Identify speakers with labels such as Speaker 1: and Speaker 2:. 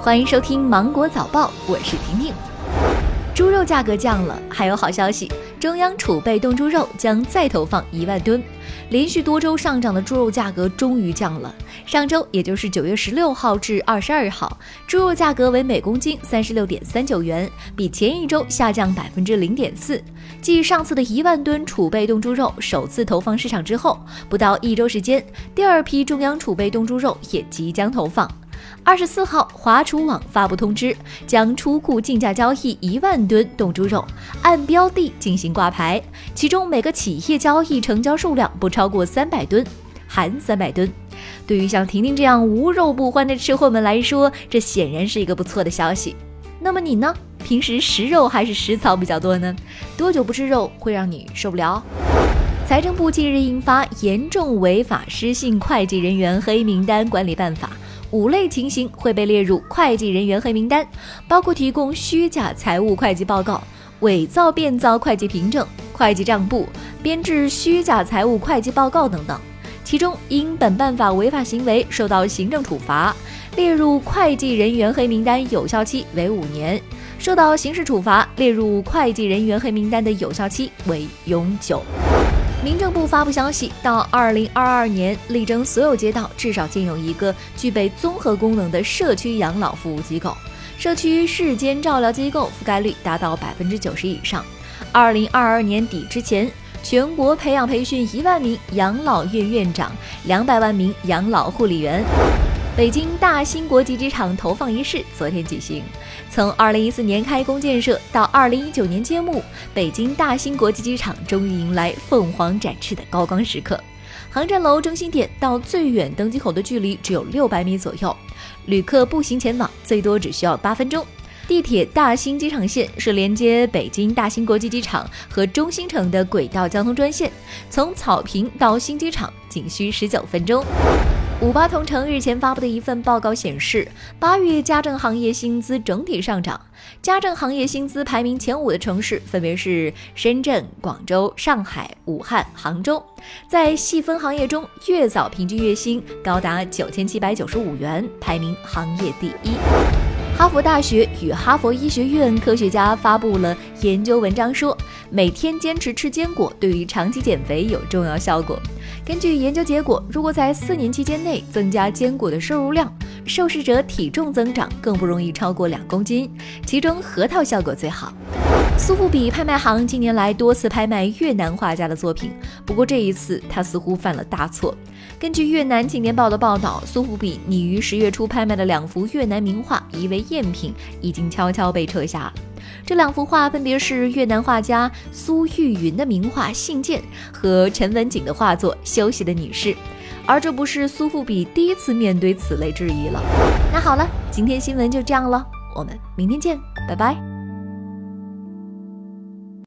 Speaker 1: 欢迎收听《芒果早报》，我是婷婷。猪肉价格降了，还有好消息，中央储备冻猪肉将再投放一万吨。连续多周上涨的猪肉价格终于降了。上周，也就是九月十六号至二十二号，猪肉价格为每公斤三十六点三九元，比前一周下降百分之零点四。继上次的一万吨储备冻猪肉首次投放市场之后，不到一周时间，第二批中央储备冻猪肉也即将投放。二十四号，华储网发布通知，将出库竞价交易一万吨冻猪肉，按标的进行挂牌，其中每个企业交易成交数量不超过三百吨，含三百吨。对于像婷婷这样无肉不欢的吃货们来说，这显然是一个不错的消息。那么你呢？平时食肉还是食草比较多呢？多久不吃肉会让你受不了？财政部近日印发《严重违法失信会计人员黑名单管理办法》。五类情形会被列入会计人员黑名单，包括提供虚假财务会计报告、伪造变造会计凭证、会计账簿、编制虚假财务会计报告等等。其中，因本办法违法行为受到行政处罚，列入会计人员黑名单有效期为五年；受到刑事处罚，列入会计人员黑名单的有效期为永久。民政部发布消息，到二零二二年，力争所有街道至少建有一个具备综合功能的社区养老服务机构，社区日间照料机构覆盖率达到百分之九十以上。二零二二年底之前，全国培养培训一万名养老院院长，两百万名养老护理员。北京大兴国际机场投放仪式昨天举行。从2014年开工建设到2019年揭幕，北京大兴国际机场终于迎来凤凰展翅的高光时刻。航站楼中心点到最远登机口的距离只有六百米左右，旅客步行前往最多只需要八分钟。地铁大兴机场线是连接北京大兴国际机场和中心城的轨道交通专线，从草坪到新机场仅需十九分钟。五八同城日前发布的一份报告显示，八月家政行业薪资整体上涨。家政行业薪资排名前五的城市分别是深圳、广州、上海、武汉、杭州。在细分行业中，月嫂平均月薪高达九千七百九十五元，排名行业第一。哈佛大学与哈佛医学院科学家发布了研究文章，说每天坚持吃坚果对于长期减肥有重要效果。根据研究结果，如果在四年期间内增加坚果的摄入量，受试者体重增长更不容易超过两公斤，其中核桃效果最好。苏富比拍卖行近年来多次拍卖越南画家的作品，不过这一次他似乎犯了大错。根据越南青年报的报道，苏富比拟于十月初拍卖的两幅越南名画疑为赝品，已经悄悄被撤下。这两幅画分别是越南画家苏玉云的名画《信件》和陈文锦的画作《休息的女士》，而这不是苏富比第一次面对此类质疑了。那好了，今天新闻就这样了，我们明天见，拜拜。